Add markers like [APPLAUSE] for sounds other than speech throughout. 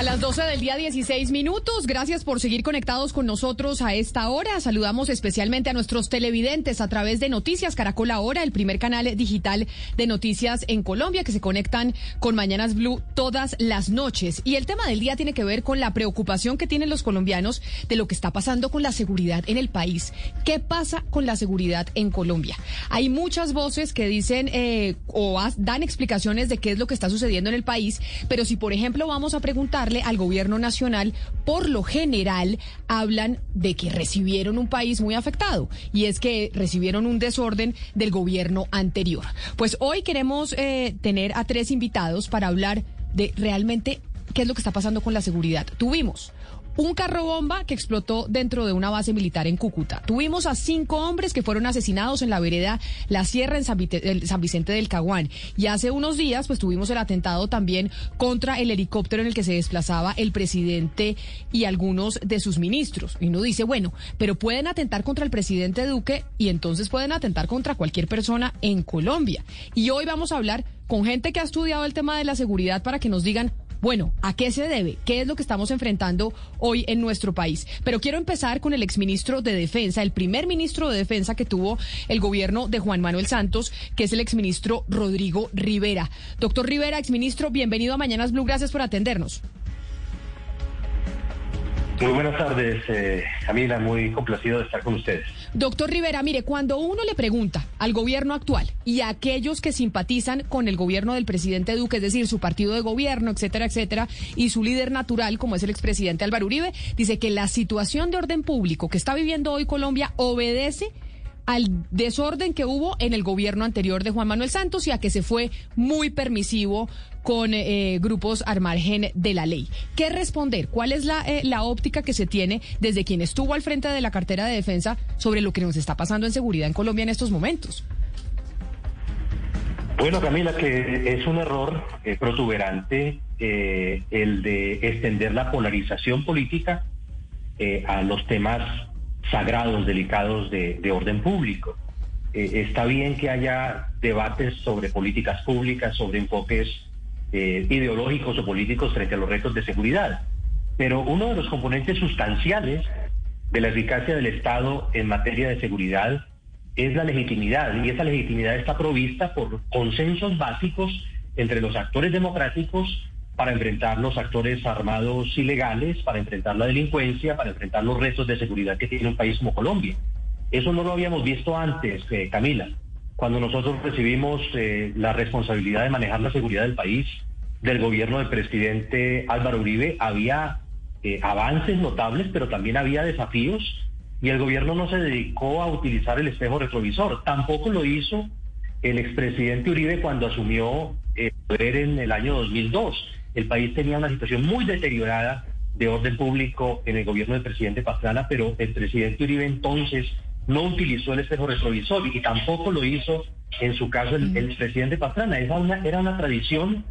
A las 12 del día 16 minutos, gracias por seguir conectados con nosotros a esta hora. Saludamos especialmente a nuestros televidentes a través de Noticias Caracol Ahora, el primer canal digital de noticias en Colombia que se conectan con Mañanas Blue todas las noches. Y el tema del día tiene que ver con la preocupación que tienen los colombianos de lo que está pasando con la seguridad en el país. ¿Qué pasa con la seguridad en Colombia? Hay muchas voces que dicen eh, o dan explicaciones de qué es lo que está sucediendo en el país, pero si por ejemplo vamos a preguntar al gobierno nacional, por lo general hablan de que recibieron un país muy afectado y es que recibieron un desorden del gobierno anterior. Pues hoy queremos eh, tener a tres invitados para hablar de realmente qué es lo que está pasando con la seguridad. Tuvimos un carro bomba que explotó dentro de una base militar en Cúcuta. Tuvimos a cinco hombres que fueron asesinados en la vereda La Sierra en San, Vicente del Caguán. Y hace unos días, pues tuvimos el atentado también contra el helicóptero en el que se desplazaba el presidente y algunos de sus ministros. Y uno dice, bueno, pero pueden atentar contra el presidente Duque y entonces pueden atentar contra cualquier persona en Colombia. Y hoy vamos a hablar con gente que ha estudiado el tema de la seguridad para que nos digan bueno, ¿a qué se debe? ¿Qué es lo que estamos enfrentando hoy en nuestro país? Pero quiero empezar con el exministro de Defensa, el primer ministro de Defensa que tuvo el gobierno de Juan Manuel Santos, que es el exministro Rodrigo Rivera. Doctor Rivera, exministro, bienvenido a Mañanas Blue, gracias por atendernos. Muy buenas tardes, eh, Camila, muy complacido de estar con ustedes. Doctor Rivera, mire, cuando uno le pregunta al gobierno actual y a aquellos que simpatizan con el gobierno del presidente Duque, es decir, su partido de gobierno, etcétera, etcétera, y su líder natural, como es el expresidente Álvaro Uribe, dice que la situación de orden público que está viviendo hoy Colombia obedece al desorden que hubo en el gobierno anterior de Juan Manuel Santos y a que se fue muy permisivo con eh, grupos al margen de la ley. ¿Qué responder? ¿Cuál es la, eh, la óptica que se tiene desde quien estuvo al frente de la cartera de defensa sobre lo que nos está pasando en seguridad en Colombia en estos momentos? Bueno, Camila, que es un error eh, protuberante el de extender la polarización política a los temas sagrados, delicados de, orden público. Eh, está bien que haya debates sobre políticas públicas, sobre enfoques eh, ideológicos o políticos frente a los retos de seguridad, pero uno de los componentes sustanciales de la eficacia del Estado en materia de seguridad es la legitimidad, y esa legitimidad está provista por consensos básicos entre los actores democráticos para enfrentar los actores armados ilegales, para enfrentar la delincuencia, para enfrentar los retos de seguridad que tiene un país como Colombia. Eso no lo habíamos visto antes, eh, Camila. Cuando nosotros recibimos eh, la responsabilidad de manejar la seguridad del país, del gobierno del presidente Álvaro Uribe, había eh, avances notables, pero también había desafíos y el gobierno no se dedicó a utilizar el espejo retrovisor. Tampoco lo hizo el expresidente Uribe cuando asumió el poder en el año 2002 el país tenía una situación muy deteriorada de orden público en el gobierno del presidente Pastrana, pero el presidente Uribe entonces no utilizó el espejo retrovisor y tampoco lo hizo en su caso el, presidente Pastrana. Era una, era una tradición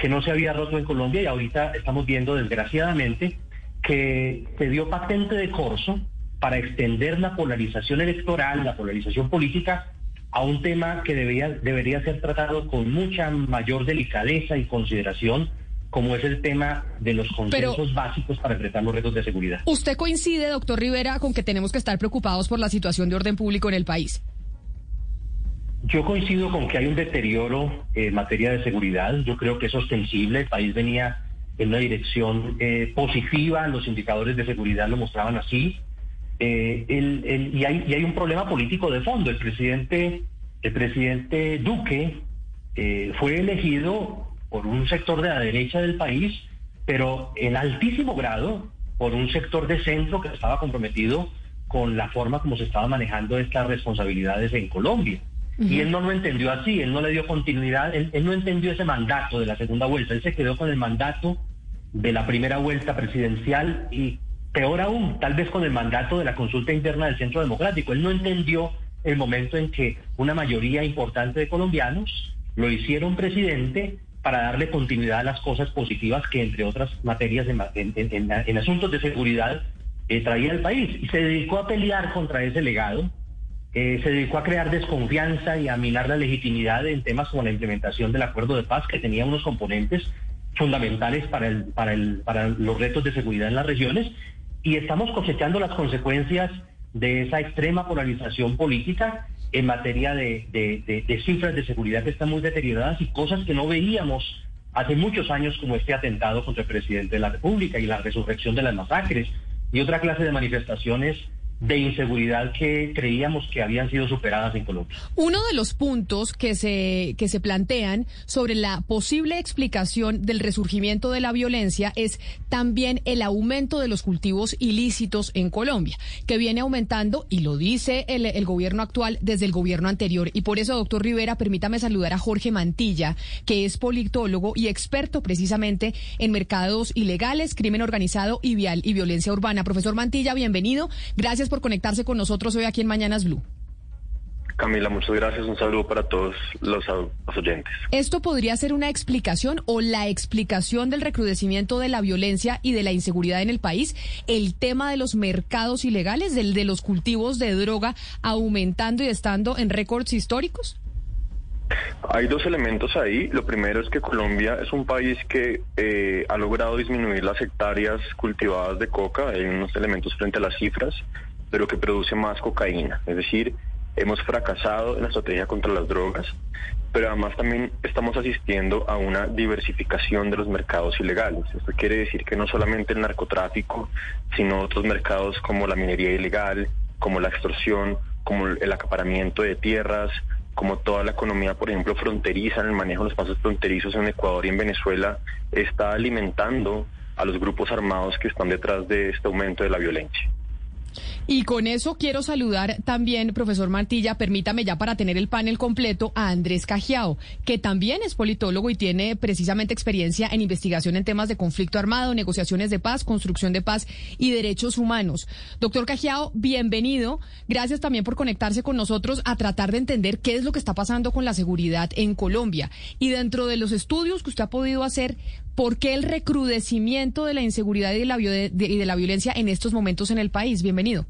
que no se había roto en Colombia y ahorita estamos viendo desgraciadamente que se dio patente de corso para extender la polarización electoral, la polarización política a un tema que debería, debería ser tratado con mucha mayor delicadeza y consideración como es el tema de los consensos básicos para enfrentar los retos de seguridad. ¿Usted coincide, doctor Rivera, con que tenemos que estar preocupados por la situación de orden público en el país? Yo coincido con que hay un deterioro en materia de seguridad. Yo creo que es ostensible. El país venía en una dirección eh, positiva. Los indicadores de seguridad lo mostraban así. Eh, y, hay, y, hay, un problema político de fondo. El presidente, el presidente Duque eh, fue elegido por un sector de la derecha del país, pero en altísimo grado por un sector de centro que estaba comprometido con la forma como se estaba manejando estas responsabilidades en Colombia. Y él no lo entendió así, él no le dio continuidad, él, no entendió ese mandato de la segunda vuelta, él se quedó con el mandato de la primera vuelta presidencial y peor aún, tal vez con el mandato de la consulta interna del Centro Democrático. Él no entendió el momento en que una mayoría importante de colombianos lo hicieron presidente para darle continuidad a las cosas positivas que, entre otras materias en, asuntos de seguridad, eh, traía el país. Y se dedicó a pelear contra ese legado, eh, se dedicó a crear desconfianza y a minar la legitimidad en temas como la implementación del acuerdo de paz, que tenía unos componentes fundamentales para, para los retos de seguridad en las regiones. Y estamos cosechando las consecuencias de esa extrema polarización política en materia de, cifras de seguridad que están muy deterioradas y cosas que no veíamos hace muchos años como este atentado contra el presidente de la República y la resurrección de las masacres y otra clase de manifestaciones de inseguridad que creíamos que habían sido superadas en Colombia. Uno de los puntos que se, que se plantean sobre la posible explicación del resurgimiento de la violencia es también el aumento de los cultivos ilícitos en Colombia, que viene aumentando y lo dice el, el gobierno actual desde el gobierno anterior. Y por eso, doctor Rivera, permítame saludar a Jorge Mantilla, que es politólogo y experto precisamente en mercados ilegales, crimen organizado y, vial, y violencia urbana. Profesor Mantilla, bienvenido. Gracias por conectarse con nosotros hoy aquí en Mañanas Blue. Camila, muchas gracias. Un saludo para todos los, oyentes. ¿Esto podría ser una explicación o la explicación del recrudecimiento de la violencia y de la inseguridad en el país? ¿El tema de los mercados ilegales, del de los cultivos de droga aumentando y estando en récords históricos? Hay dos elementos ahí. Lo primero es que Colombia es un país que eh, ha logrado disminuir las hectáreas cultivadas de coca. Hay unos elementos frente a las cifras pero que produce más cocaína. Es decir, hemos fracasado en la estrategia contra las drogas, pero además también estamos asistiendo a una diversificación de los mercados ilegales. Esto quiere decir que no solamente el narcotráfico, sino otros mercados como la minería ilegal, como la extorsión, como el acaparamiento de tierras, como toda la economía, por ejemplo, fronteriza en el manejo de los pasos fronterizos en Ecuador y en Venezuela, está alimentando a los grupos armados que están detrás de este aumento de la violencia. Y con eso quiero saludar también, profesor Mantilla, permítame ya para tener el panel completo, a Andrés Cajiao, que también es politólogo y tiene precisamente experiencia en investigación en temas de conflicto armado, negociaciones de paz, construcción de paz y derechos humanos. Doctor Cajiao, bienvenido. Gracias también por conectarse con nosotros a tratar de entender qué es lo que está pasando con la seguridad en Colombia. Y dentro de los estudios que usted ha podido hacer, ¿Por qué el recrudecimiento de la inseguridad y de la, violencia en estos momentos en el país? Bienvenido.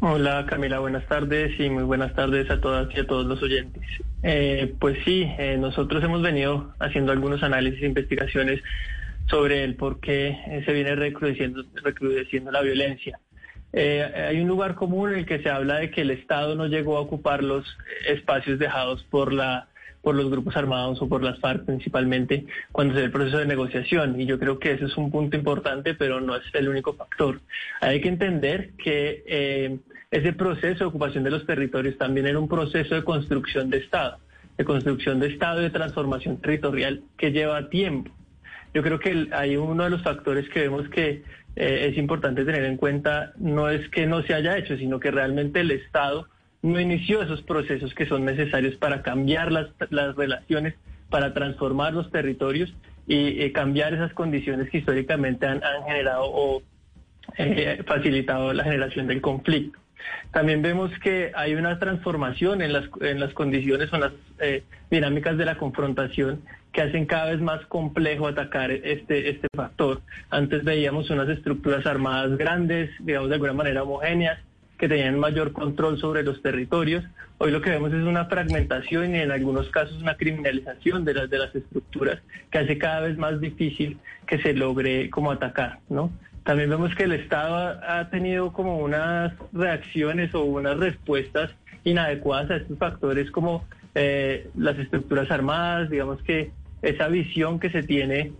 Hola Camila, buenas tardes y muy buenas tardes a todas y a todos los oyentes. Eh, pues sí, eh, nosotros hemos venido haciendo algunos análisis e investigaciones sobre el por qué eh, se viene recrudeciendo, recrudeciendo la violencia. hay un lugar común en el que se habla de que el Estado no llegó a ocupar los espacios dejados por la por los grupos armados o por las FARC principalmente cuando se ve el proceso de negociación. Y yo creo que ese es un punto importante, pero no es el único factor. Hay que entender que eh, ese proceso de ocupación de los territorios también era un proceso de construcción de Estado, de construcción de Estado y de transformación territorial que lleva tiempo. Yo creo que hay uno de los factores que vemos que eh, es importante tener en cuenta, no es que no se haya hecho, sino que realmente el Estado no inició esos procesos que son necesarios para cambiar las, las relaciones, para transformar los territorios y cambiar esas condiciones que históricamente han, generado o eh, facilitado la generación del conflicto. También vemos que hay una transformación en las, en las condiciones o en las eh, dinámicas de la confrontación que hacen cada vez más complejo atacar este, este factor. Antes veíamos unas estructuras armadas grandes, digamos de alguna manera homogéneas, que tenían mayor control sobre los territorios. Hoy lo que vemos es una fragmentación y en algunos casos una criminalización de las, de las estructuras que hace cada vez más difícil que se logre como atacar, ¿no? También vemos que el Estado ha tenido como unas reacciones o unas respuestas inadecuadas a estos factores como eh, las estructuras armadas, digamos que esa visión que se tiene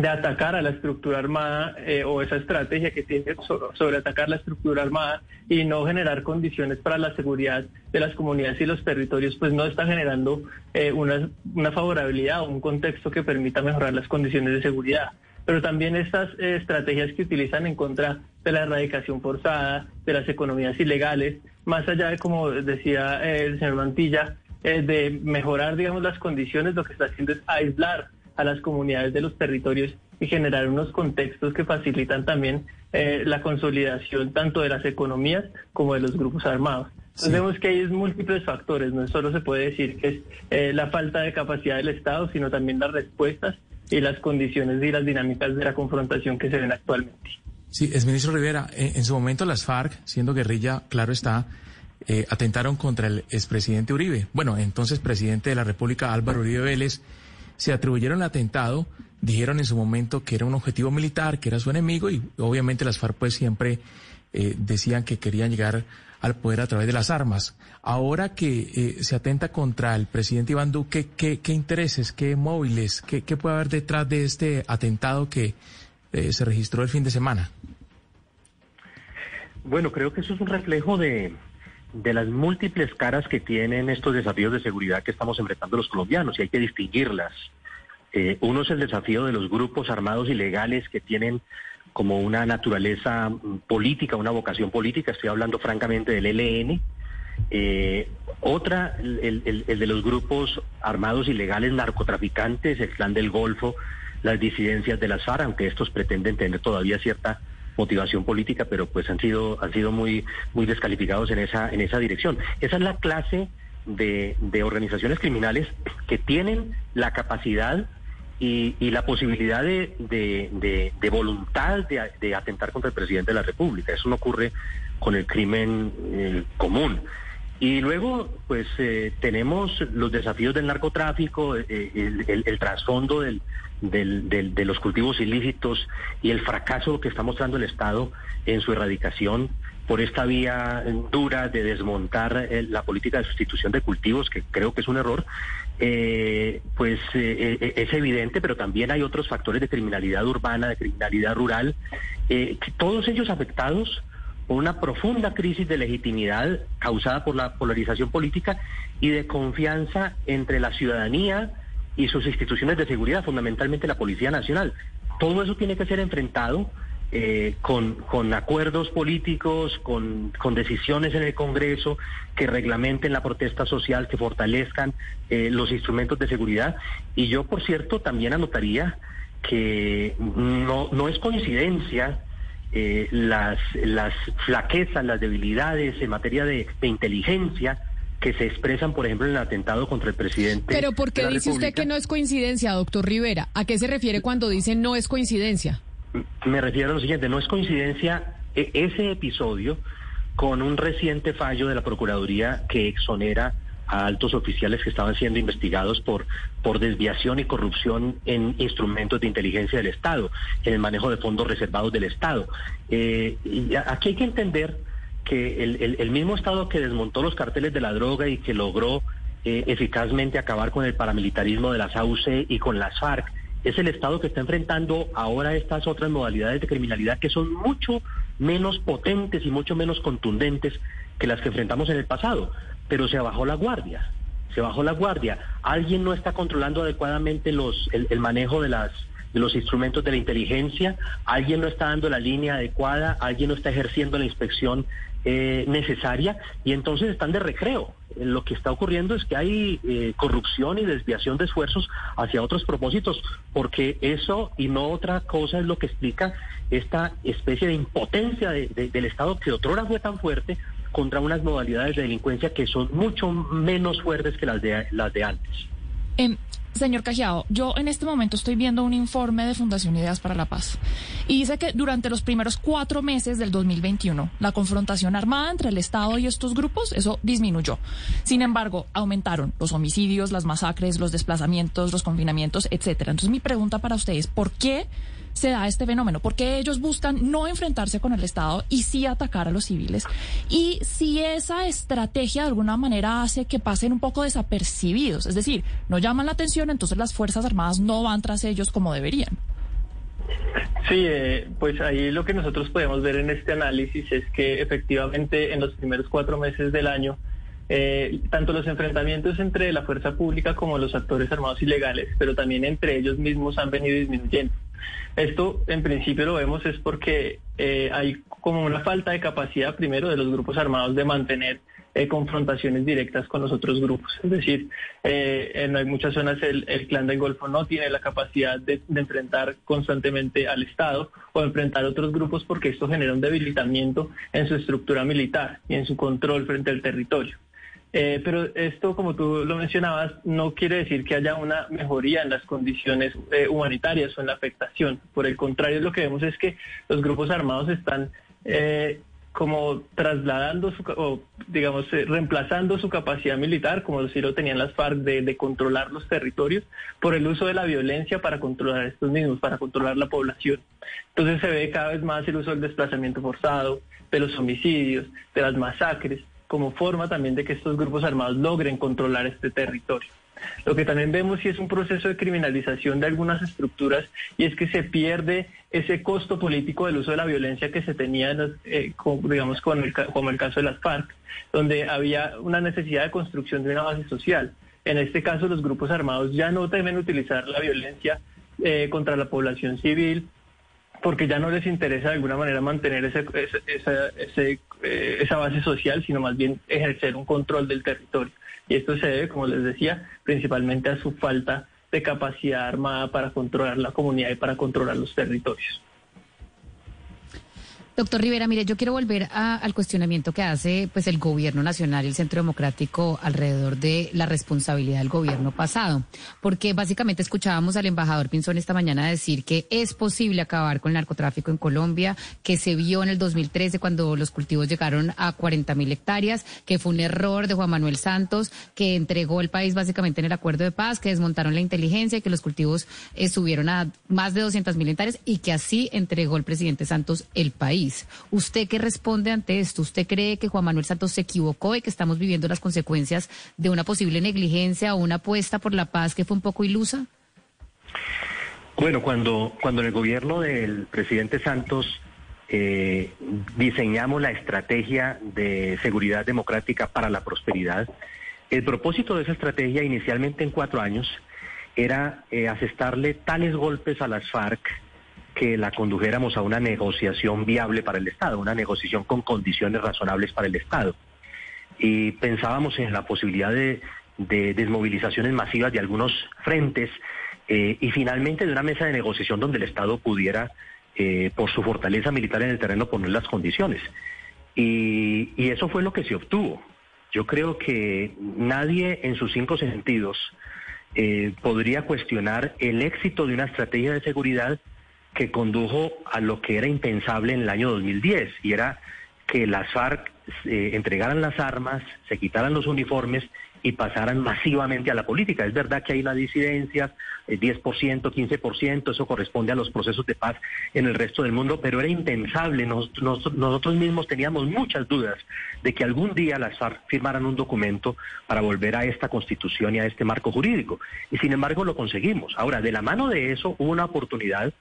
de atacar a la estructura armada eh, o esa estrategia que tiene sobre, atacar la estructura armada y no generar condiciones para la seguridad de las comunidades y los territorios, pues no está generando eh, una, una favorabilidad o un contexto que permita mejorar las condiciones de seguridad. Pero también estas eh, estrategias que utilizan en contra de la erradicación forzada, de las economías ilegales, más allá de, como decía el señor Mantilla, de mejorar, digamos, las condiciones, lo que está haciendo es aislar a las comunidades de los territorios y generar unos contextos que facilitan también eh, la consolidación tanto de las economías como de los grupos armados. Entonces vemos que hay múltiples factores, no solo se puede decir que es eh, la falta de capacidad del Estado, sino también las respuestas y las condiciones y las dinámicas de la confrontación que se ven actualmente. Sí, es ministro Rivera, en, su momento las FARC, siendo guerrilla, claro está, eh, atentaron contra el expresidente Uribe. Bueno, entonces presidente de la República Álvaro Uribe Vélez, se atribuyeron el atentado, dijeron en su momento que era un objetivo militar, que era su enemigo y obviamente las FARC pues siempre eh, decían que querían llegar al poder a través de las armas. Ahora que eh, se atenta contra el presidente Iván Duque, ¿qué, intereses, qué móviles, qué, puede haber detrás de este atentado que eh, se registró el fin de semana? Bueno, creo que eso es un reflejo de, de las múltiples caras que tienen estos desafíos de seguridad que estamos enfrentando los colombianos y hay que distinguirlas. Eh, uno es el desafío de los grupos armados ilegales que tienen como una naturaleza mm, política, una vocación política, estoy hablando francamente del ELN. Eh, otra, el, de los grupos armados ilegales narcotraficantes, el clan del Golfo, las disidencias de las FARC, aunque estos pretenden tener todavía cierta motivación política, pero pues han sido, han sido muy, muy descalificados en esa, en esa dirección. Esa es la clase de, de organizaciones criminales que tienen la capacidad y, la posibilidad de, de, voluntad de, atentar contra el presidente de la República. Eso no ocurre con el crimen eh, común. Y luego, pues eh, tenemos los desafíos del narcotráfico, eh, el, trasfondo del, de los cultivos ilícitos y el fracaso que está mostrando el Estado en su erradicación por esta vía dura de desmontar la política de sustitución de cultivos, que creo que es un error, eh, pues eh, eh, es evidente, pero también hay otros factores de criminalidad urbana, de criminalidad rural, todos ellos afectados por una profunda crisis de legitimidad causada por la polarización política y de confianza entre la ciudadanía y sus instituciones de seguridad, fundamentalmente la Policía Nacional. Todo eso tiene que ser enfrentado eh, con, con, acuerdos políticos, con, con, decisiones en el Congreso que reglamenten la protesta social, que fortalezcan eh, los instrumentos de seguridad. Y yo, por cierto, también anotaría que no, no es coincidencia eh, las, las flaquezas, las debilidades en materia de, inteligencia que se expresan, por ejemplo, en el atentado contra el presidente. Pero ¿por qué dice usted que no es coincidencia, doctor Rivera? ¿A qué se refiere cuando dice no es coincidencia? Me refiero a lo siguiente, no es coincidencia e-, ese episodio con un reciente fallo de la Procuraduría que exonera a altos oficiales que estaban siendo investigados por, por desviación y corrupción en instrumentos de inteligencia del Estado, en el manejo de fondos reservados del Estado. Eh, y aquí hay que entender que el, mismo Estado que desmontó los carteles de la droga y que logró eh, eficazmente acabar con el paramilitarismo de las AUC y con las FARC, es el Estado que está enfrentando ahora estas otras modalidades de criminalidad que son mucho menos potentes y mucho menos contundentes que las que enfrentamos en el pasado. Pero se bajó la guardia, se bajó la guardia. Alguien no está controlando adecuadamente los, el, manejo de las de los instrumentos de la inteligencia, alguien no está dando la línea adecuada, alguien no está ejerciendo la inspección eh, necesaria y entonces están de recreo. Lo que está ocurriendo es que hay eh, corrupción y desviación de esfuerzos hacia otros propósitos, porque eso y no otra cosa es lo que explica esta especie de impotencia del Estado que otrora fue tan fuerte contra unas modalidades de delincuencia que son mucho menos fuertes que las de, las de antes. Señor Cajiao, yo en este momento estoy viendo un informe de Fundación Ideas para la Paz y dice que durante los primeros cuatro meses del 2021 la confrontación armada entre el Estado y estos grupos, eso disminuyó. Sin embargo, aumentaron los homicidios, las masacres, los desplazamientos, los confinamientos, etcétera. Entonces mi pregunta para ustedes, ¿por qué se da este fenómeno? Porque ellos buscan no enfrentarse con el Estado y sí atacar a los civiles. Y si esa estrategia de alguna manera hace que pasen un poco desapercibidos, es decir, no llaman la atención, entonces las Fuerzas Armadas no van tras ellos como deberían. Sí, eh, pues ahí lo que nosotros podemos ver en este análisis es que efectivamente en los primeros cuatro meses del año, eh, tanto los enfrentamientos entre la fuerza pública como los actores armados ilegales, pero también entre ellos mismos han venido disminuyendo. Esto en principio lo vemos es porque eh, hay como una falta de capacidad primero de los grupos armados de mantener eh, confrontaciones directas con los otros grupos. Es decir, eh, en muchas zonas el, clan del Golfo no tiene la capacidad de, enfrentar constantemente al Estado o enfrentar otros grupos porque esto genera un debilitamiento en su estructura militar y en su control frente al territorio. Eh, pero esto, como tú lo mencionabas, no quiere decir que haya una mejoría en las condiciones humanitarias o en la afectación. Por el contrario, lo que vemos es que los grupos armados están como trasladando su, o digamos, eh, reemplazando su capacidad militar, como si lo tenían las FARC, de, controlar los territorios, por el uso de la violencia para controlar estos mismos, para controlar la población. Entonces se ve cada vez más el uso del desplazamiento forzado, de los homicidios, de las masacres, como forma también de que estos grupos armados logren controlar este territorio. Lo que también vemos sí es un proceso de criminalización de algunas estructuras y es que se pierde ese costo político del uso de la violencia que se tenía, eh, digamos, con el, como el caso de las FARC, donde había una necesidad de construcción de una base social. En este caso, los grupos armados ya no deben utilizar la violencia eh, contra la población civil porque ya no les interesa de alguna manera mantener ese, eh, esa base social, sino más bien ejercer un control del territorio. Y esto se debe, como les decía, principalmente a su falta de capacidad armada para controlar la comunidad y para controlar los territorios. Doctor Rivera, mire, yo quiero volver al cuestionamiento que hace pues el gobierno nacional y el Centro Democrático alrededor de la responsabilidad del gobierno pasado, porque básicamente escuchábamos al embajador Pinzón esta mañana decir que es posible acabar con el narcotráfico en Colombia, que se vio en el 2013 cuando los cultivos llegaron a 40 mil hectáreas, que fue un error de Juan Manuel Santos, que entregó el país básicamente en el acuerdo de paz, que desmontaron la inteligencia y que los cultivos eh, subieron a más de 200 mil hectáreas y que así entregó el presidente Santos el país. ¿Usted qué responde ante esto? ¿Usted cree que Juan Manuel Santos se equivocó y que estamos viviendo las consecuencias de una posible negligencia o una apuesta por la paz que fue un poco ilusa? Bueno, cuando, cuando en el gobierno del presidente Santos eh, diseñamos la estrategia de seguridad democrática para la prosperidad, el propósito de esa estrategia inicialmente en cuatro años era eh, asestarle tales golpes a las FARC que la condujéramos a una negociación viable para el Estado, una negociación con condiciones razonables para el Estado. Y pensábamos en la posibilidad de, desmovilizaciones masivas de algunos frentes eh, y finalmente de una mesa de negociación donde el Estado pudiera, eh, por su fortaleza militar en el terreno, poner las condiciones. Y, eso fue lo que se obtuvo. Yo creo que nadie en sus cinco sentidos eh, podría cuestionar el éxito de una estrategia de seguridad que condujo a lo que era impensable en el año 2010, y era que las FARC eh, entregaran las armas, se quitaran los uniformes y pasaran masivamente a la política. Es verdad que hay una disidencia, el 10%, 15%, eso corresponde a los procesos de paz en el resto del mundo, pero era impensable. nosotros mismos teníamos muchas dudas de que algún día las FARC firmaran un documento para volver a esta constitución y a este marco jurídico. Y sin embargo lo conseguimos. Ahora, de la mano de eso hubo una oportunidad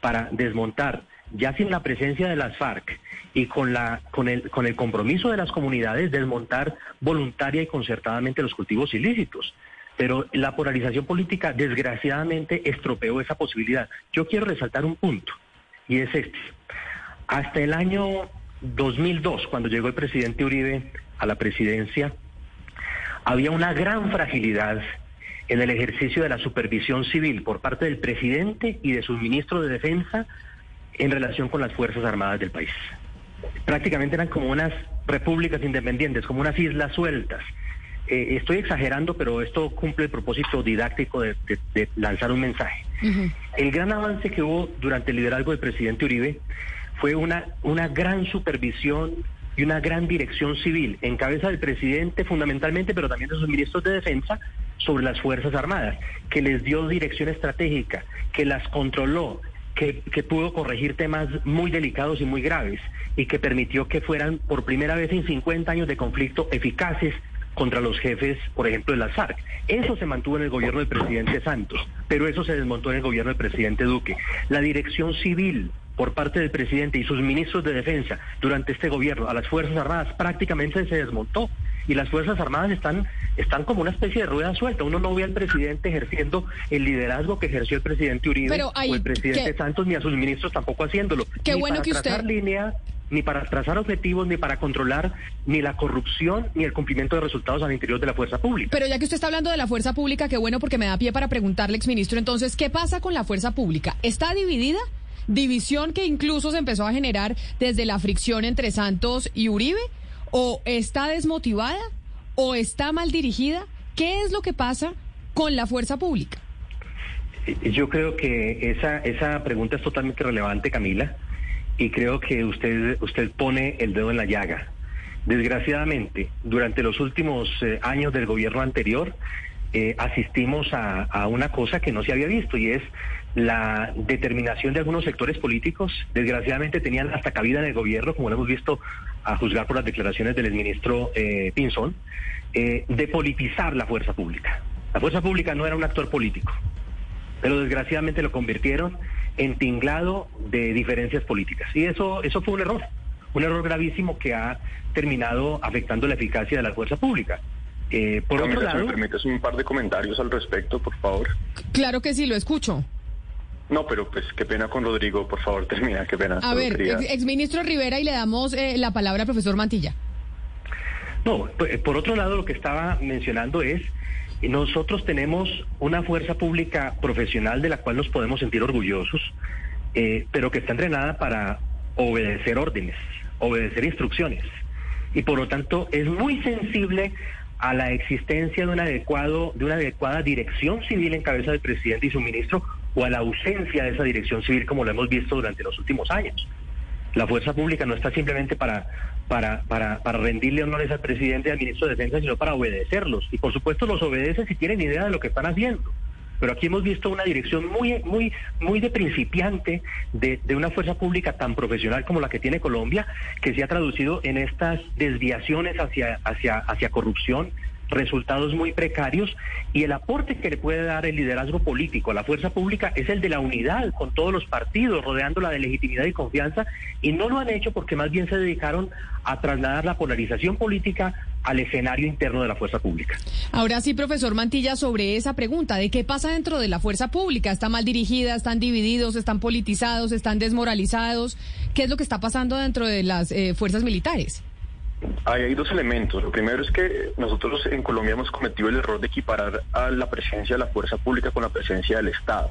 para desmontar, ya sin la presencia de las FARC y con, la, con, el, con el compromiso de las comunidades, desmontar voluntaria y concertadamente los cultivos ilícitos. Pero la polarización política desgraciadamente estropeó esa posibilidad. Yo quiero resaltar un punto, y es este. Hasta el año 2002, cuando llegó el presidente Uribe a la presidencia, había una gran fragilidad en el ejercicio de la supervisión civil por parte del presidente y de su ministro de Defensa en relación con las Fuerzas Armadas del país. Prácticamente eran como unas repúblicas independientes, como unas islas sueltas. Eh, estoy exagerando, pero esto cumple el propósito didáctico de, lanzar un mensaje. El gran avance que hubo durante el liderazgo del presidente Uribe fue una, una gran supervisión y una gran dirección civil en cabeza del presidente fundamentalmente, pero también de sus ministros de defensa, sobre las Fuerzas Armadas, que les dio dirección estratégica, que las controló, que, que, pudo corregir temas muy delicados y muy graves y que permitió que fueran por primera vez en 50 años de conflicto eficaces contra los jefes, por ejemplo, de la SARC. Eso se mantuvo en el gobierno del presidente Santos, pero eso se desmontó en el gobierno del presidente Duque. La dirección civil por parte del presidente y sus ministros de defensa durante este gobierno a las Fuerzas Armadas prácticamente se desmontó y las Fuerzas Armadas están, están como una especie de rueda suelta. Uno no ve al presidente ejerciendo el liderazgo que ejerció el presidente Uribe o el presidente Santos, ni a sus ministros tampoco haciéndolo. Qué bueno que usted... línea ni para trazar objetivos, ni para controlar ni la corrupción, ni el cumplimiento de resultados al interior de la fuerza pública. Pero ya que usted está hablando de la fuerza pública, qué bueno porque me da pie para preguntarle, exministro, entonces, ¿qué pasa con la fuerza pública? ¿Está dividida? división que incluso se empezó a generar desde la fricción entre Santos y Uribe? ¿O está desmotivada? ¿O está mal dirigida? ¿Qué es lo que pasa con la fuerza pública? Yo creo que esa, esa pregunta es totalmente relevante, Camila, y creo que usted, usted pone el dedo en la llaga. Desgraciadamente, durante los últimos eh, años del gobierno anterior, eh, asistimos a, una cosa que no se había visto y es la determinación de algunos sectores políticos. Desgraciadamente tenían hasta cabida en el gobierno, como lo hemos visto a juzgar por las declaraciones del exministro eh, Pinzón, eh, de politizar la fuerza pública. La fuerza pública no era un actor político, pero desgraciadamente lo convirtieron en tinglado de diferencias políticas. Y eso, eso fue un error, un error gravísimo que ha terminado afectando la eficacia de la fuerza pública. Eh, por otro lado, ¿me permites un par de comentarios al respecto, por favor? Claro que sí, lo escucho. No, pero pues qué pena con Rodrigo, por favor, [LAUGHS] termina, qué pena. A ver, exministro Rivera, y le damos eh, la palabra al profesor Mantilla. No, pues, por otro lado, lo que estaba mencionando es, nosotros tenemos una fuerza pública profesional de la cual nos podemos sentir orgullosos, eh, pero que está entrenada para obedecer órdenes, obedecer instrucciones. Y por lo tanto es muy sensible a la existencia de, un adecuado, de una adecuada dirección civil en cabeza del presidente y su ministro o a la ausencia de esa dirección civil como lo hemos visto durante los últimos años. La fuerza pública no está simplemente para, para, para, para rendirle honores al presidente y al ministro de Defensa, sino para obedecerlos. Y por supuesto los obedece si tienen idea de lo que están haciendo. Pero aquí hemos visto una dirección muy, muy, muy de principiante de, de, una fuerza pública tan profesional como la que tiene Colombia, que se ha traducido en estas desviaciones hacia, hacia, hacia corrupción, resultados muy precarios y el aporte que le puede dar el liderazgo político a la fuerza pública es el de la unidad con todos los partidos, rodeándola de legitimidad y confianza y no lo han hecho porque más bien se dedicaron a trasladar la polarización política al escenario interno de la fuerza pública. Ahora sí, profesor Mantilla, sobre esa pregunta de qué pasa dentro de la fuerza pública. ¿Está mal dirigida? ¿Están divididos? ¿Están politizados? ¿Están desmoralizados? ¿Qué es lo que está pasando dentro de las eh, fuerzas militares? Hay, dos elementos. Lo primero es que nosotros en Colombia hemos cometido el error de equiparar a la presencia de la fuerza pública con la presencia del Estado.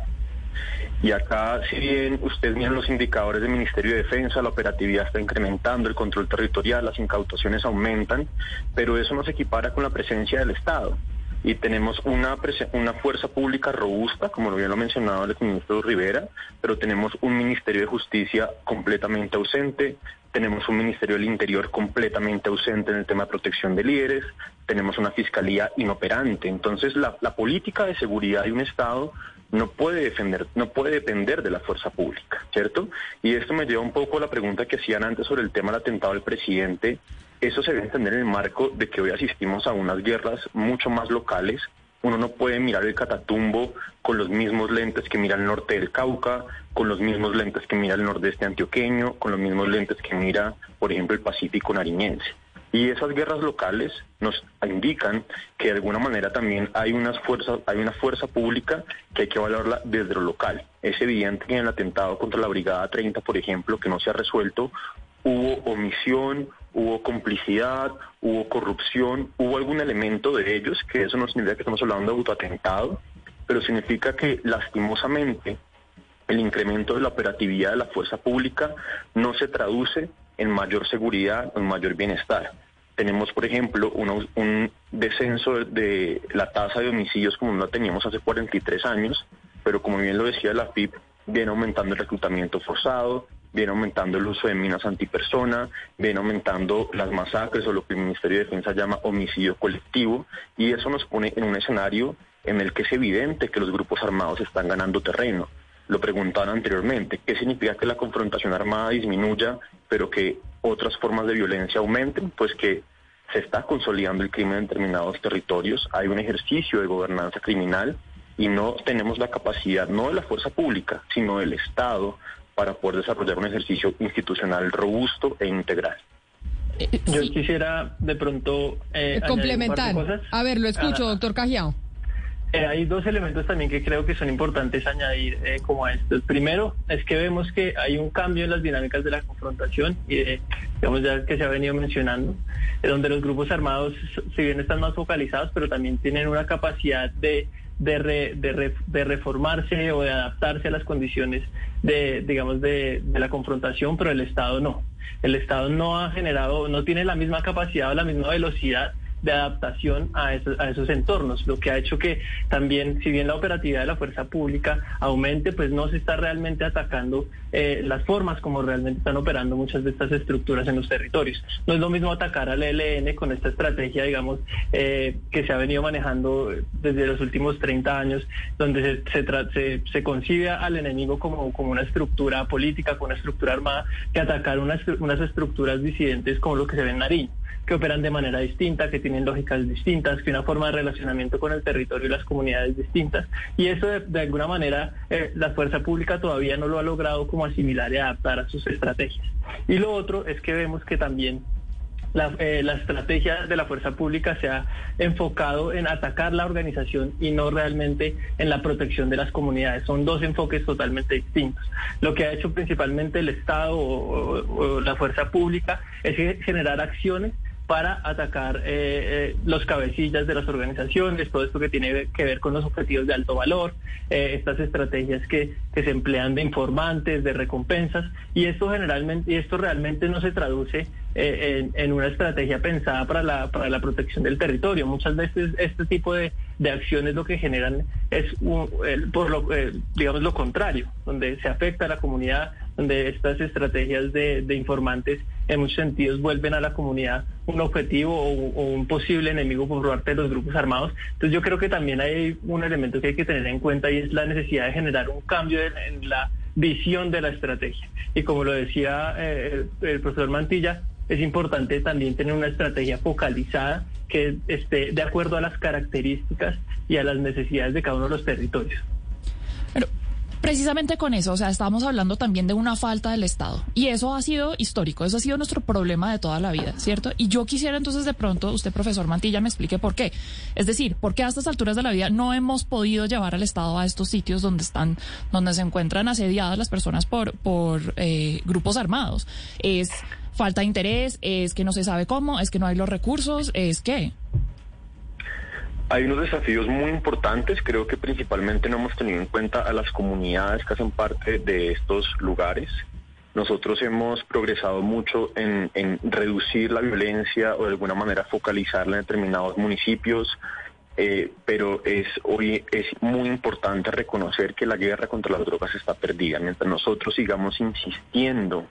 Y acá, si bien ustedes miran los indicadores del Ministerio de Defensa, la operatividad está incrementando, el control territorial, las incautaciones aumentan, pero eso no se equipara con la presencia del Estado y tenemos una, una fuerza pública robusta, como lo bien lo mencionaba el ministro Rivera, pero tenemos un Ministerio de Justicia completamente ausente, tenemos un Ministerio del Interior completamente ausente en el tema de protección de líderes, tenemos una Fiscalía inoperante. Entonces, la, la política de seguridad de un Estado no puede defender, no puede depender de la fuerza pública, ¿cierto? Y esto me lleva un poco a la pregunta que hacían antes sobre el tema del atentado al presidente eso se debe entender en el marco de que hoy asistimos a unas guerras mucho más locales. Uno no puede mirar el Catatumbo con los mismos lentes que mira el norte del Cauca, con los mismos lentes que mira el nordeste antioqueño, con los mismos lentes que mira, por ejemplo, el Pacífico nariñense. Y esas guerras locales nos indican que de alguna manera también hay, unas fuerzas, hay una fuerza pública que hay que valorarla desde lo local. Es evidente que en el atentado contra la Brigada 30, por ejemplo, que no se ha resuelto, hubo omisión, hubo complicidad, hubo corrupción, hubo algún elemento de ellos, que eso no significa que estamos hablando de autoatentado, pero significa que lastimosamente el incremento de la operatividad de la fuerza pública no se traduce en mayor seguridad en mayor bienestar. Tenemos, por ejemplo, un descenso de la tasa de homicidios como no teníamos hace 43 años, pero como bien lo decía la FIP, viene aumentando el reclutamiento forzado, viene aumentando el uso de minas antipersona, viene aumentando las masacres o lo que el Ministerio de Defensa llama homicidio colectivo, y eso nos pone en un escenario en el que es evidente que los grupos armados están ganando terreno. Lo preguntaban anteriormente, ¿qué significa que la confrontación armada disminuya, pero que otras formas de violencia aumenten? Pues que se está consolidando el crimen en determinados territorios, hay un ejercicio de gobernanza criminal y no tenemos la capacidad, no de la fuerza pública, sino del Estado, para poder desarrollar un ejercicio institucional robusto e integral. Yo quisiera de pronto complementar. A ver, lo escucho, doctor Cajiao. Eh, hay dos elementos también que creo que son importantes añadir eh, como a esto. El primero es que vemos que hay un cambio en las dinámicas de la confrontación y digamos ya que se ha venido mencionando, donde los grupos armados, si bien están más focalizados, pero también tienen una capacidad de de, reformarse o de adaptarse a las condiciones de, digamos, de, de, la confrontación, pero el Estado no. El Estado no ha generado, no tiene la misma capacidad o la misma velocidad de adaptación a esos, a esos entornos, lo que ha hecho que también, si bien la operatividad de la fuerza pública aumente, pues no se está realmente atacando eh, las formas como realmente están operando muchas de estas estructuras en los territorios. No es lo mismo atacar al ELN con esta estrategia, digamos, eh, que se ha venido manejando desde los últimos 30 años, donde se, se, concibe al enemigo como, como una estructura política, como una estructura armada, que atacar unas, unas estructuras disidentes como lo que se ve en Nariño que operan de manera distinta, que tienen lógicas distintas, que una forma de relacionamiento con el territorio y las comunidades distintas. Y eso de, alguna manera eh, la fuerza pública todavía no lo ha logrado como asimilar y adaptar a sus estrategias. Y lo otro es que vemos que también la, eh, la, estrategia de la fuerza pública se ha enfocado en atacar la organización y no realmente en la protección de las comunidades. Son dos enfoques totalmente distintos. Lo que ha hecho principalmente el Estado o la fuerza pública es generar acciones para atacar eh, eh, los cabecillas de las organizaciones, todo esto que tiene que ver con los objetivos de alto valor, eh, estas estrategias que, que, se emplean de informantes, de recompensas, y esto generalmente, y esto realmente no se traduce en, una estrategia pensada para la, para la protección del territorio. Muchas veces este tipo de, de acciones lo que generan es, por lo, digamos, lo contrario, donde se afecta a la comunidad, donde estas estrategias de, de informantes en muchos sentidos vuelven a la comunidad un objetivo o, un posible enemigo por parte de los grupos armados. Entonces yo creo que también hay un elemento que hay que tener en cuenta y es la necesidad de generar un cambio en, la visión de la estrategia. Y como lo decía eh, el profesor Mantilla, es importante también tener una estrategia focalizada que esté de acuerdo a las características y a las necesidades de cada uno de los territorios. Precisamente con eso, o sea, estamos hablando también de una falta del Estado. Y eso ha sido histórico, eso ha sido nuestro problema de toda la vida, ¿cierto? Y yo quisiera entonces de pronto, usted, profesor Mantilla, me explique por qué. Es decir, por qué a estas alturas de la vida no hemos podido llevar al Estado a estos sitios donde están, donde se encuentran asediadas las personas por, por eh, grupos armados. Es falta de interés, es que no se sabe cómo, es que no hay los recursos, es que... Hay unos desafíos muy importantes, creo que principalmente no hemos tenido en cuenta a las comunidades que hacen parte de estos lugares. Nosotros hemos progresado mucho en, reducir la violencia o de alguna manera focalizarla en determinados municipios, eh, pero es hoy es muy importante reconocer que la guerra contra las drogas está perdida. Mientras nosotros sigamos insistiendo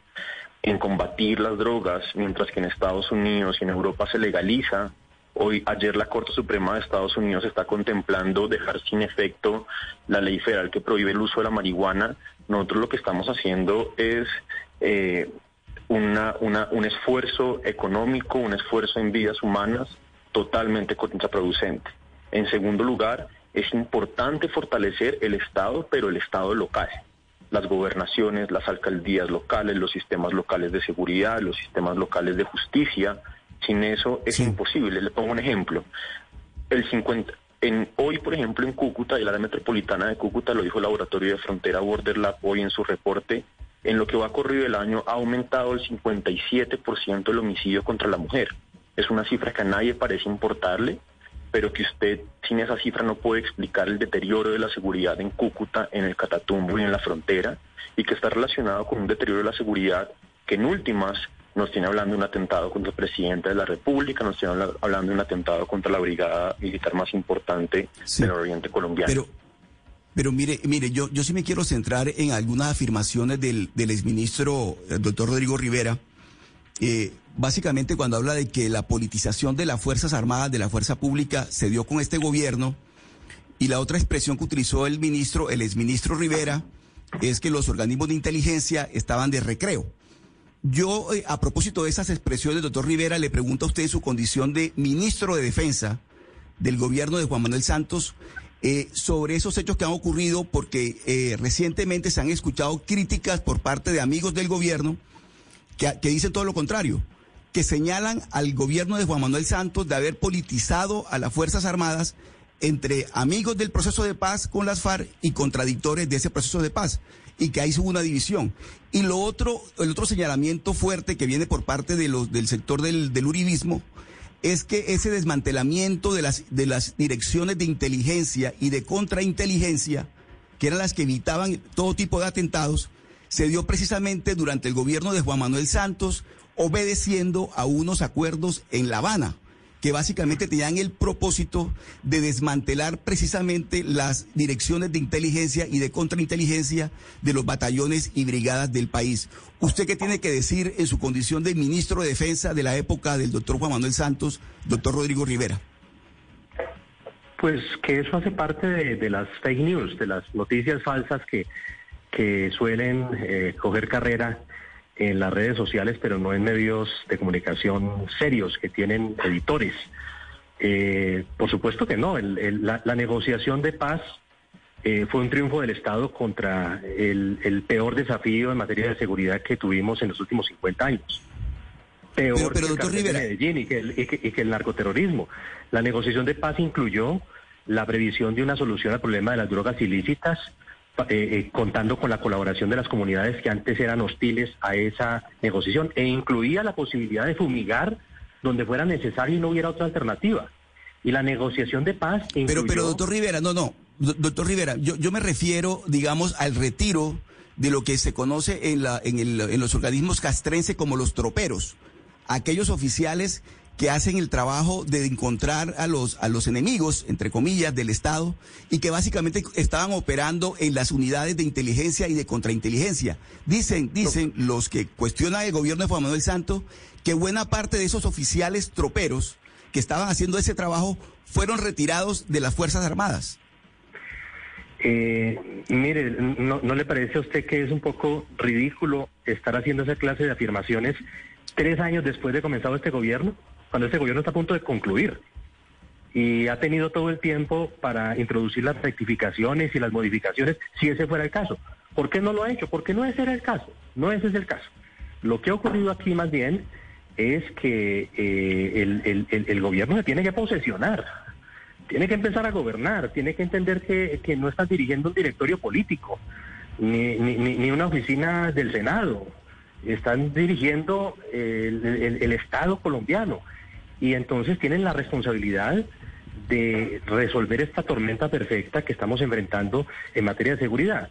en combatir las drogas, mientras que en Estados Unidos y en Europa se legaliza Hoy, ayer la Corte Suprema de Estados Unidos está contemplando dejar sin efecto la ley federal que prohíbe el uso de la marihuana. Nosotros lo que estamos haciendo es eh, una, un esfuerzo económico, un esfuerzo en vidas humanas totalmente contraproducente. En segundo lugar, es importante fortalecer el Estado, pero el Estado local las gobernaciones, las alcaldías locales, los sistemas locales de seguridad, los sistemas locales de justicia, sin eso es imposible. Le pongo un ejemplo. El 50, en, hoy, por ejemplo, en Cúcuta, y la área metropolitana de Cúcuta, lo dijo el Laboratorio de Frontera Border Lab hoy en su reporte, en lo que va corrido el año ha aumentado el 57% el homicidio contra la mujer. Es una cifra que a nadie parece importarle, pero que usted sin esa cifra no puede explicar el deterioro de la seguridad en Cúcuta, en el Catatumbo y en la frontera, y que está relacionado con un deterioro de la seguridad que en últimas nos tiene hablando de un atentado contra el presidente de la República, nos tiene hablando de un atentado contra la brigada militar más importante del Oriente Colombiano. Pero, pero mire, mire, yo, yo sí me quiero centrar en algunas afirmaciones del, del exministro, el doctor Rodrigo Rivera, eh, básicamente cuando habla de que la politización de las Fuerzas Armadas, de la Fuerza Pública, se dio con este gobierno, y la otra expresión que utilizó el ministro, el exministro Rivera, es que los organismos de inteligencia estaban de recreo. Yo, eh, a propósito de esas expresiones, doctor Rivera, le pregunto a usted su condición de ministro de Defensa del gobierno de Juan Manuel Santos eh, sobre esos hechos que han ocurrido, porque eh, recientemente se han escuchado críticas por parte de amigos del gobierno que, dicen todo lo contrario, que señalan al gobierno de Juan Manuel Santos de haber politizado a las Fuerzas Armadas entre amigos del proceso de paz con las FARC y contradictores de ese proceso de paz y que ahí hubo una división. Y lo otro, el otro señalamiento fuerte que viene por parte de los, del sector del, del uribismo es que ese desmantelamiento de las, de las direcciones de inteligencia y de contrainteligencia, que eran las que evitaban todo tipo de atentados, se dio precisamente durante el gobierno de Juan Manuel Santos, obedeciendo a unos acuerdos en La Habana que básicamente tenían el propósito de desmantelar precisamente las direcciones de inteligencia y de contrainteligencia de los batallones y brigadas del país. ¿Usted qué tiene que decir en su condición de ministro de Defensa de la época del doctor Juan Manuel Santos, doctor Rodrigo Rivera? Pues que eso hace parte de, las fake news, de las noticias falsas que, que suelen eh, coger carrera en las redes sociales, pero no en medios de comunicación serios que tienen editores. Eh, por supuesto que no. la, negociación de paz eh, fue un triunfo del Estado contra el, peor desafío en materia de seguridad que tuvimos en los últimos 50 años. Peor que el Medellín y que, y que el narcoterrorismo. La negociación de paz incluyó la previsión de una solución al problema de las drogas ilícitas, eh, eh, contando con la colaboración de las comunidades que antes eran hostiles a esa negociación e incluía la posibilidad de fumigar donde fuera necesario y no hubiera otra alternativa. Y la negociación de paz. Pero, pero, doctor Rivera, no, no, doctor Rivera, yo, yo me refiero, digamos, al retiro de lo que se conoce en, la, en, el, en los organismos castrenses como los troperos, aquellos oficiales que hacen el trabajo de encontrar a los, a los enemigos, entre comillas, del Estado, y que básicamente estaban operando en las unidades de inteligencia y de contrainteligencia. Dicen, dicen los que cuestionan el gobierno de Juan Manuel Santos que buena parte de esos oficiales troperos que estaban haciendo ese trabajo fueron retirados de las Fuerzas Armadas. Eh, mire, no, ¿no le parece a usted que es un poco ridículo estar haciendo esa clase de afirmaciones tres años después de comenzado este gobierno? Cuando este gobierno está a punto de concluir y ha tenido todo el tiempo para introducir las rectificaciones y las modificaciones si ese fuera el caso. ¿Por qué no lo ha hecho? Porque no ese era el caso, no ese es el caso. Lo que ha ocurrido aquí más bien es que eh, el, gobierno se tiene que posesionar, tiene que empezar a gobernar, tiene que entender que, no está dirigiendo un directorio político, ni, ni una oficina del Senado, están dirigiendo el Estado colombiano y entonces tienen la responsabilidad de resolver esta tormenta perfecta que estamos enfrentando en materia de seguridad,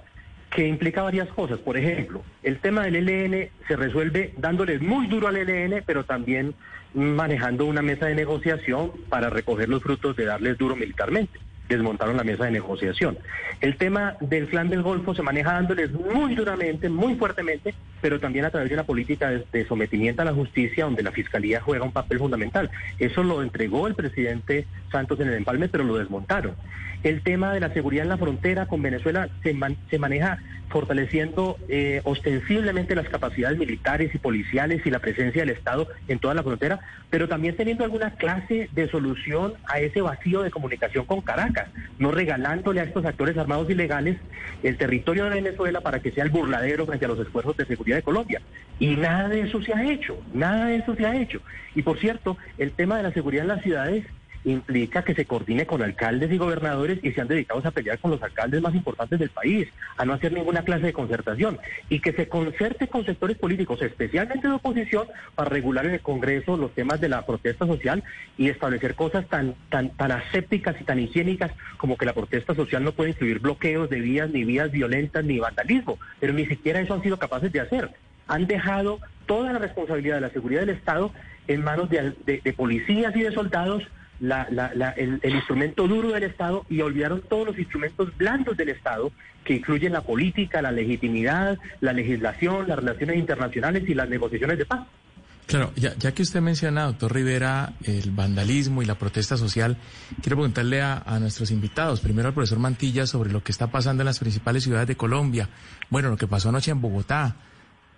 que implica varias cosas. Por ejemplo, el tema del ELN se resuelve dándoles muy duro al ELN, pero también manejando una mesa de negociación para recoger los frutos de darles duro militarmente desmontaron la mesa de negociación. El tema del clan del Golfo se maneja dándoles muy duramente, muy fuertemente, pero también a través de una política de, sometimiento a la justicia donde la Fiscalía juega un papel fundamental. Eso lo entregó el presidente Santos en el empalme, pero lo desmontaron. El tema de la seguridad en la frontera con Venezuela se, se maneja fortaleciendo eh, ostensiblemente las capacidades militares y policiales y la presencia del Estado en toda la frontera, pero también teniendo alguna clase de solución a ese vacío de comunicación con Caracas, no regalándole a estos actores armados ilegales el territorio de Venezuela para que sea el burladero frente a los esfuerzos de seguridad de Colombia. Y nada de eso se ha hecho, nada de eso se ha hecho. Y por cierto, el tema de la seguridad en las ciudades implica que se coordine con alcaldes y gobernadores y sean dedicados a pelear con los alcaldes más importantes del país, a no hacer ninguna clase de concertación y que se concerte con sectores políticos, especialmente de oposición, para regular en el Congreso los temas de la protesta social y establecer cosas tan, tan, tan asépticas y tan higiénicas como que la protesta social no puede incluir bloqueos de vías, ni vías violentas, ni vandalismo, pero ni siquiera eso han sido capaces de hacer. Han dejado toda la responsabilidad de la seguridad del Estado en manos de policías y de soldados el, instrumento duro del Estado y olvidaron todos los instrumentos blandos del Estado que incluyen la política, la legitimidad, la legislación, las relaciones internacionales y las negociaciones de paz. Claro, ya, ya que usted menciona, doctor Rivera, el vandalismo y la protesta social, quiero preguntarle a, a, nuestros invitados, primero al profesor Mantilla, sobre lo que está pasando en las principales ciudades de Colombia. Bueno, lo que pasó anoche en Bogotá,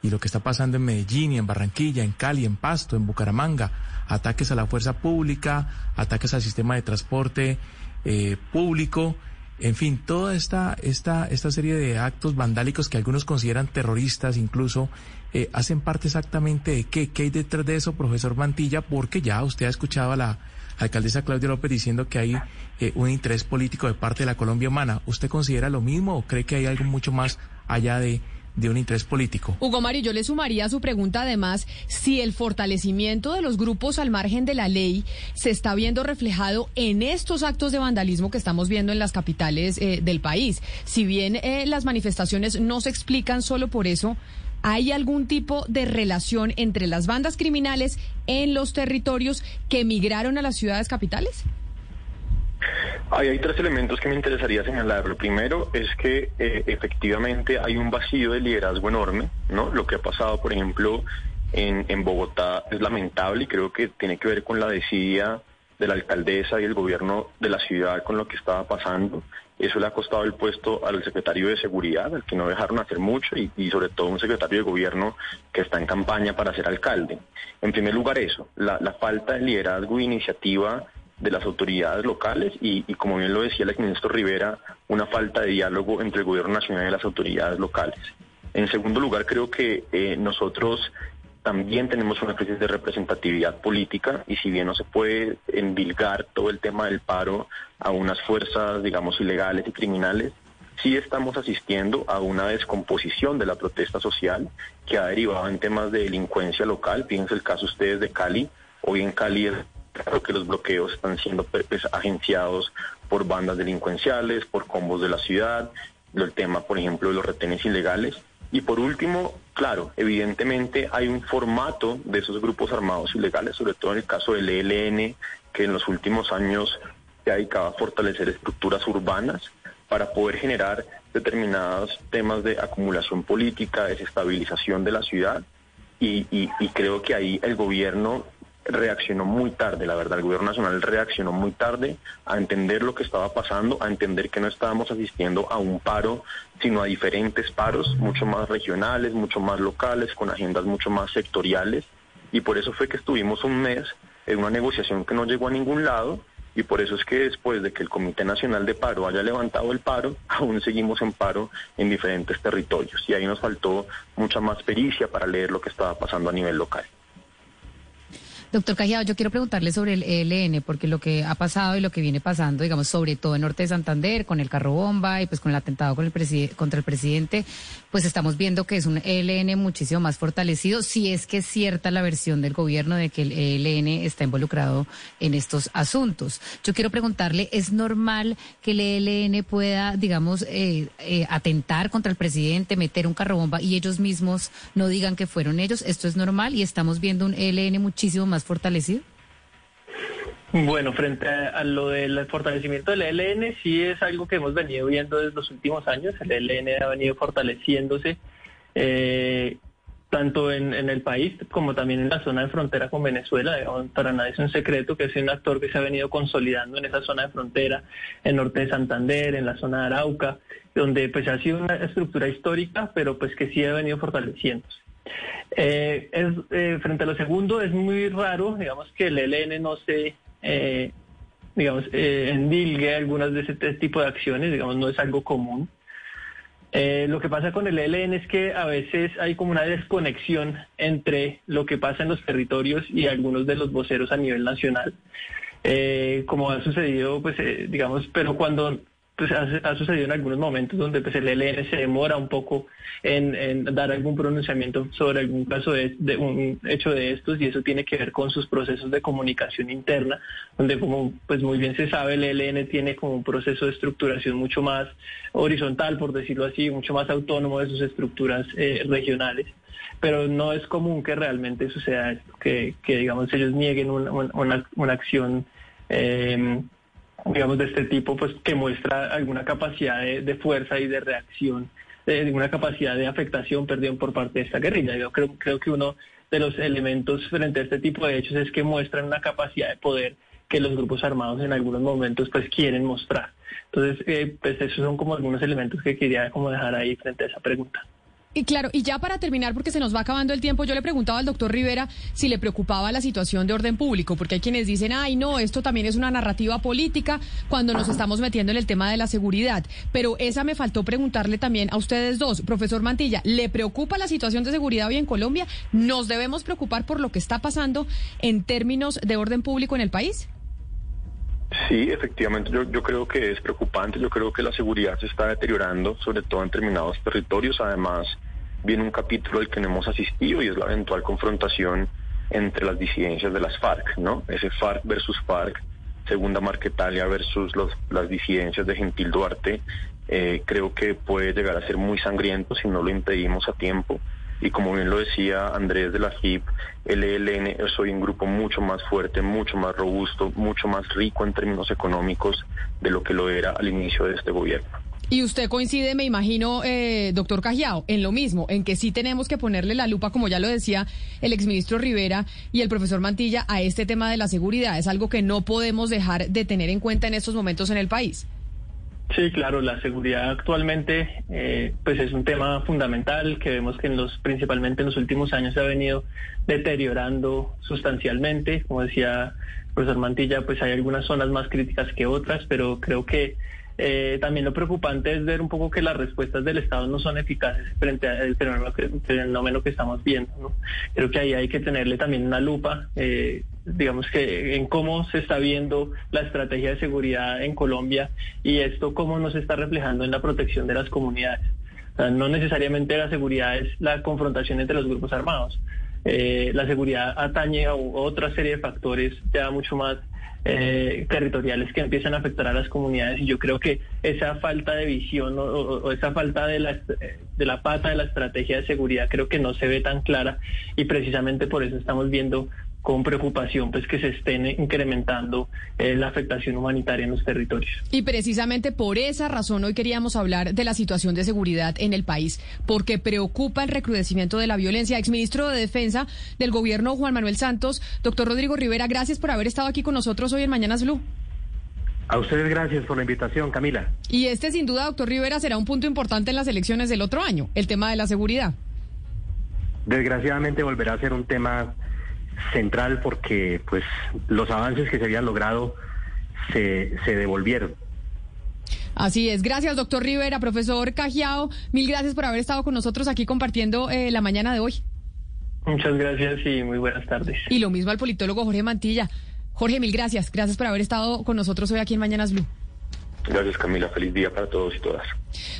y lo que está pasando en Medellín y en Barranquilla, en Cali, en Pasto, en Bucaramanga, ataques a la fuerza pública, ataques al sistema de transporte eh, público en fin, toda esta, esta, esta serie de actos vandálicos que algunos consideran terroristas incluso, eh, hacen parte exactamente de qué, qué hay detrás de eso, profesor Mantilla, porque ya usted ha escuchado a la alcaldesa Claudia López diciendo que hay eh, un interés político de parte de la Colombia humana. ¿Usted considera lo mismo o cree que hay algo mucho más allá de, de un interés político. Hugo Mario, yo le sumaría a su pregunta además si el fortalecimiento de los grupos al margen de la ley se está viendo reflejado en estos actos de vandalismo que estamos viendo en las capitales eh, del país. Si bien eh, las manifestaciones no se explican solo por eso, ¿Hay algún tipo de relación entre las bandas criminales en los territorios que emigraron a las ciudades capitales? Hay tres elementos que me interesaría señalar. Lo primero es que eh, efectivamente hay un vacío de liderazgo enorme, ¿no? Lo que ha pasado, por ejemplo, en, Bogotá es lamentable y creo que tiene que ver con la desidia de la alcaldesa y el gobierno de la ciudad con lo que estaba pasando. Eso le ha costado el puesto al secretario de Seguridad, al que no dejaron hacer mucho, y, sobre todo un secretario de Gobierno que está en campaña para ser alcalde. En primer lugar eso, la, la falta de liderazgo e iniciativa de las autoridades locales y, como bien lo decía el exministro Rivera, una falta de diálogo entre el gobierno nacional y las autoridades locales. En segundo lugar, creo que eh, nosotros también tenemos una crisis de representatividad política y si bien no se puede endilgar todo el tema del paro a unas fuerzas, digamos, ilegales y criminales, sí estamos asistiendo a una descomposición de la protesta social que ha derivado en temas de delincuencia local. Fíjense el caso ustedes de Cali. Hoy en Cali Claro que los bloqueos están siendo pues, agenciados por bandas delincuenciales, por combos de la ciudad, el tema, por ejemplo, de los retenes ilegales. Y por último, claro, evidentemente hay un formato de esos grupos armados ilegales, sobre todo en el caso del ELN, que en los últimos años se ha dedicado a fortalecer estructuras urbanas para poder generar determinados temas de acumulación política, desestabilización de la ciudad. Y creo que ahí el gobierno reaccionó muy tarde, la verdad, el gobierno nacional reaccionó muy tarde a entender lo que estaba pasando, a entender que no estábamos asistiendo a un paro, sino a diferentes paros, mucho más regionales, mucho más locales, con agendas mucho más sectoriales, y por eso fue que estuvimos un mes en una negociación que no llegó a ningún lado, y por eso es que después de que el Comité Nacional de Paro haya levantado el paro, [LAUGHS] aún seguimos en paro en diferentes territorios, y ahí nos faltó mucha más pericia para leer lo que estaba pasando a nivel local. Doctor Cajiado, yo quiero preguntarle sobre el ELN, porque lo que ha pasado y lo que viene pasando, digamos, sobre todo en Norte de Santander, con el carro bomba y pues con el atentado contra el presidente, pues estamos viendo que es un ELN muchísimo más fortalecido, si es que es cierta la versión del gobierno de que el ELN está involucrado en estos asuntos. Yo quiero preguntarle, ¿es normal que el ELN pueda, digamos, eh, eh, atentar contra el presidente, meter un carro bomba y ellos mismos no digan que fueron ellos? ¿Esto es normal y estamos viendo un ELN muchísimo más fortalecido? Bueno, frente a, lo del fortalecimiento del ELN, sí es algo que hemos venido viendo desde los últimos años. El ELN ha venido fortaleciéndose eh, tanto en, el país como también en la zona de frontera con Venezuela. Para nadie es un secreto que es un actor que se ha venido consolidando en esa zona de frontera, en norte de Santander, en la zona de Arauca, donde pues ha sido una estructura histórica, pero pues que sí ha venido fortaleciéndose. Eh, eh, frente a lo segundo, es muy raro, digamos, que el ELN no se, eh, digamos, eh, endilgue algunas de ese tipo de acciones, digamos, no es algo común. lo que pasa con el ELN es que a veces hay como una desconexión entre lo que pasa en los territorios y algunos de los voceros a nivel nacional. como ha sucedido, pues, digamos, pero cuando pues ha, sucedido en algunos momentos donde pues, el ELN se demora un poco en, dar algún pronunciamiento sobre algún caso de, un hecho de estos y eso tiene que ver con sus procesos de comunicación interna, donde como pues muy bien se sabe el ELN tiene como un proceso de estructuración mucho más horizontal, por decirlo así, mucho más autónomo de sus estructuras eh, regionales. Pero no es común que realmente suceda que, que digamos ellos nieguen una, una, una acción eh, digamos, de este tipo, pues que muestra alguna capacidad de, fuerza y de reacción, de, una capacidad de afectación, perdón, por parte de esta guerrilla. Yo creo, creo que uno de los elementos frente a este tipo de hechos es que muestran una capacidad de poder que los grupos armados en algunos momentos pues quieren mostrar. Entonces, eh, pues esos son como algunos elementos que quería como dejar ahí frente a esa pregunta. Y claro, y ya para terminar, porque se nos va acabando el tiempo, yo le preguntaba al doctor Rivera si le preocupaba la situación de orden público, porque hay quienes dicen, ay, no, esto también es una narrativa política cuando nos estamos metiendo en el tema de la seguridad. Pero esa me faltó preguntarle también a ustedes dos. Profesor Mantilla, ¿le preocupa la situación de seguridad hoy en Colombia? ¿Nos debemos preocupar por lo que está pasando en términos de orden público en el país? Sí, efectivamente, yo, yo creo que es preocupante. Yo creo que la seguridad se está deteriorando, sobre todo en determinados territorios. Además, viene un capítulo al que no hemos asistido y es la eventual confrontación entre las disidencias de las FARC, ¿no? Ese FARC versus FARC, Segunda Marquetalia versus los, las disidencias de Gentil Duarte, eh, creo que puede llegar a ser muy sangriento si no lo impedimos a tiempo y como bien lo decía Andrés de la HIP, el ELN es hoy un grupo mucho más fuerte, mucho más robusto, mucho más rico en términos económicos de lo que lo era al inicio de este gobierno. Y usted coincide, me imagino, eh, doctor Cajiao, en lo mismo, en que sí tenemos que ponerle la lupa, como ya lo decía el exministro Rivera y el profesor Mantilla, a este tema de la seguridad. Es algo que no podemos dejar de tener en cuenta en estos momentos en el país. Sí, claro, la seguridad actualmente eh, pues es un tema fundamental que vemos que en los principalmente en los últimos años se ha venido deteriorando sustancialmente. Como decía el profesor Mantilla, pues hay algunas zonas más críticas que otras, pero creo que eh, también lo preocupante es ver un poco que las respuestas del Estado no son eficaces frente al fenómeno que, fenómeno que estamos viendo. ¿no? Creo que ahí hay que tenerle también una lupa, eh, digamos que en cómo se está viendo la estrategia de seguridad en Colombia y esto cómo nos está reflejando en la protección de las comunidades. no necesariamente la seguridad es la confrontación entre los grupos armados. Eh, la seguridad atañe a otra serie de factores ya mucho más eh, territoriales que empiezan a afectar a las comunidades y yo creo que esa falta de visión o, esa falta de la, de la pata de la estrategia de seguridad creo que no se ve tan clara y precisamente por eso estamos viendo con preocupación pues que se estén incrementando eh, la afectación humanitaria en los territorios. Y precisamente por esa razón hoy queríamos hablar de la situación de seguridad en el país, porque preocupa el recrudecimiento de la violencia. Exministro de Defensa del gobierno Juan Manuel Santos, doctor Rodrigo Rivera, gracias por haber estado aquí con nosotros hoy en Mañanas Blue. A ustedes gracias por la invitación, Camila. Y este sin duda, doctor Rivera, será un punto importante en las elecciones del otro año, el tema de la seguridad. Desgraciadamente volverá a ser un tema central porque pues los avances que se habían logrado se, se devolvieron. Así es. Gracias, doctor Rivera, profesor Cajiao. Mil gracias por haber estado con nosotros aquí compartiendo eh, la mañana de hoy. Muchas gracias y muy buenas tardes. Y lo mismo al politólogo Jorge Mantilla. Jorge, mil gracias. Gracias por haber estado con nosotros hoy aquí en Mañanas Blue. Gracias Camila, feliz día para todos y todas.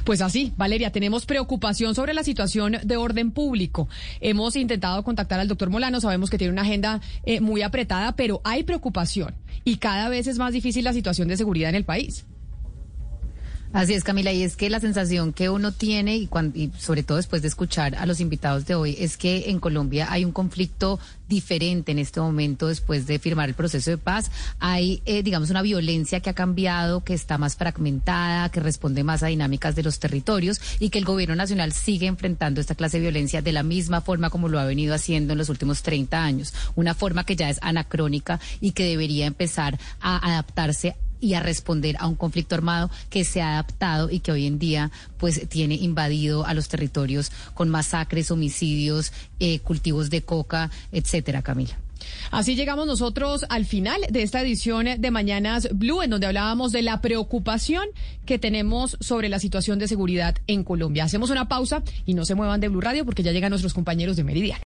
Pues así, Valeria, tenemos preocupación sobre la situación de orden público. Hemos intentado contactar al doctor Molano, sabemos que tiene una agenda eh, muy apretada, pero hay preocupación y cada vez es más difícil la situación de seguridad en el país. Así es, Camila, y es que la sensación que uno tiene, y, y, sobre todo después de escuchar a los invitados de hoy, es que en Colombia hay un conflicto diferente en este momento después de firmar el proceso de paz. Hay, eh, digamos, una violencia que ha cambiado, que está más fragmentada, que responde más a dinámicas de los territorios y que el gobierno nacional sigue enfrentando esta clase de violencia de la misma forma como lo ha venido haciendo en los últimos 30 años. Una forma que ya es anacrónica y que debería empezar a adaptarse y a responder a un conflicto armado que se ha adaptado y que hoy en día pues tiene invadido a los territorios con masacres, homicidios, eh, cultivos de coca, etcétera, Camila. Así llegamos nosotros al final de esta edición de Mañanas Blue, en donde hablábamos de la preocupación que tenemos sobre la situación de seguridad en Colombia. Hacemos una pausa y no se muevan de Blue Radio porque ya llegan nuestros compañeros de Meridiano.